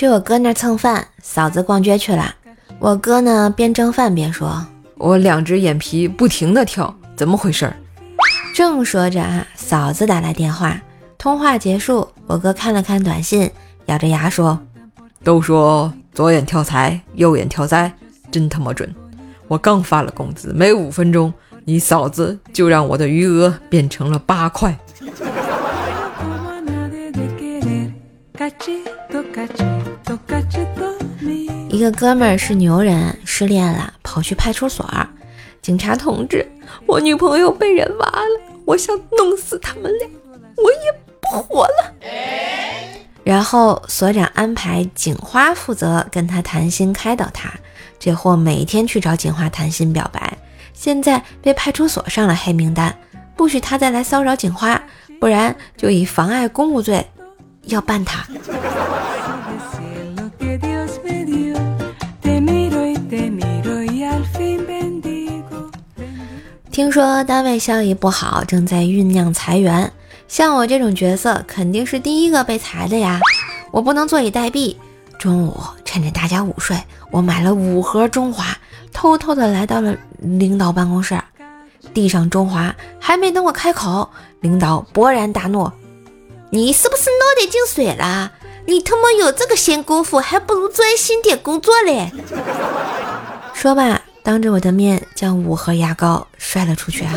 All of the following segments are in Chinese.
去我哥那蹭饭，嫂子逛街去了。我哥呢，边蒸饭边说：“我两只眼皮不停的跳，怎么回事？”正说着啊，嫂子打来电话，通话结束，我哥看了看短信，咬着牙说：“都说左眼跳财，右眼跳灾，真他妈准！我刚发了工资，没五分钟，你嫂子就让我的余额变成了八块。”一个哥们儿是牛人，失恋了，跑去派出所。警察同志，我女朋友被人挖了，我想弄死他们俩，我也不活了。然后所长安排警花负责跟他谈心，开导他。这货每天去找警花谈心表白，现在被派出所上了黑名单，不许他再来骚扰警花，不然就以妨碍公务罪。要办他。听说单位效益不好，正在酝酿裁员。像我这种角色，肯定是第一个被裁的呀！我不能坐以待毙。中午趁着大家午睡，我买了五盒中华，偷偷的来到了领导办公室，递上中华，还没等我开口，领导勃然大怒。你是不是脑袋进水了？你他妈有这个闲工夫，还不如专心点工作嘞！说罢，当着我的面将五盒牙膏摔了出去啊！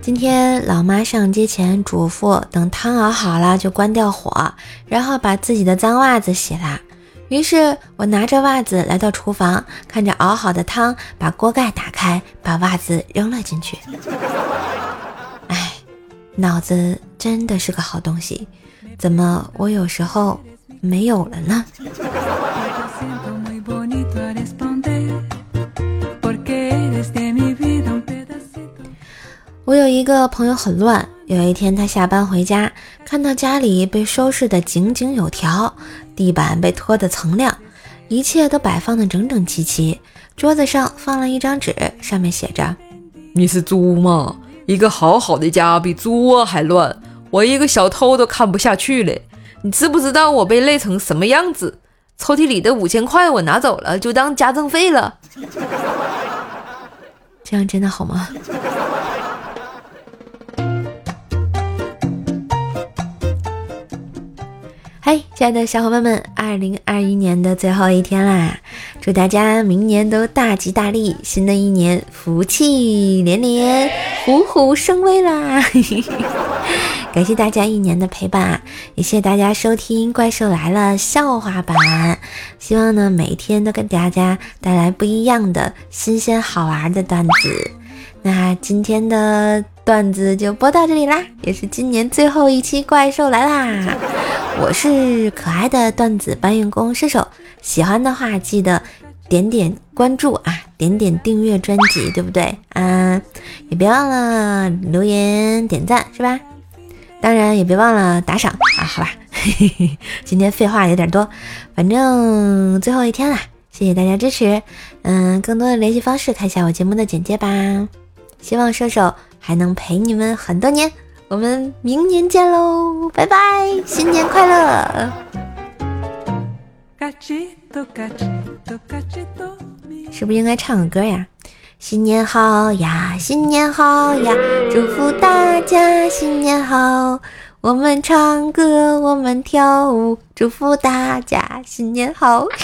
今天老妈上街前嘱咐，等汤熬好了就关掉火，然后把自己的脏袜子洗了。于是我拿着袜子来到厨房，看着熬好的汤，把锅盖打开，把袜子扔了进去。哎，脑子真的是个好东西，怎么我有时候没有了呢？我有一个朋友很乱。有一天，他下班回家，看到家里被收拾得井井有条，地板被拖得锃亮，一切都摆放得整整齐齐。桌子上放了一张纸，上面写着：“你是猪吗？一个好好的家比猪窝还乱，我一个小偷都看不下去了。你知不知道我被累成什么样子？抽屉里的五千块我拿走了，就当家政费了。这样真的好吗？”亲爱的小伙伴们，二零二一年的最后一天啦！祝大家明年都大吉大利，新的一年福气连连，虎虎生威啦！感谢大家一年的陪伴，也谢谢大家收听《怪兽来了》笑话版。希望呢，每天都给大家带来不一样的新鲜好玩的段子。那今天的段子就播到这里啦，也是今年最后一期《怪兽来啦》。我是可爱的段子搬运工射手，喜欢的话记得点点关注啊，点点订阅专辑，对不对啊？也别忘了留言点赞，是吧？当然也别忘了打赏啊，好吧？今天废话有点多，反正最后一天了，谢谢大家支持。嗯，更多的联系方式看一下我节目的简介吧。希望射手还能陪你们很多年。我们明年见喽，拜拜，新年快乐！是不是应该唱个歌呀？新年好呀，新年好呀，祝福大家新年好！我们唱歌，我们跳舞，祝福大家新年好！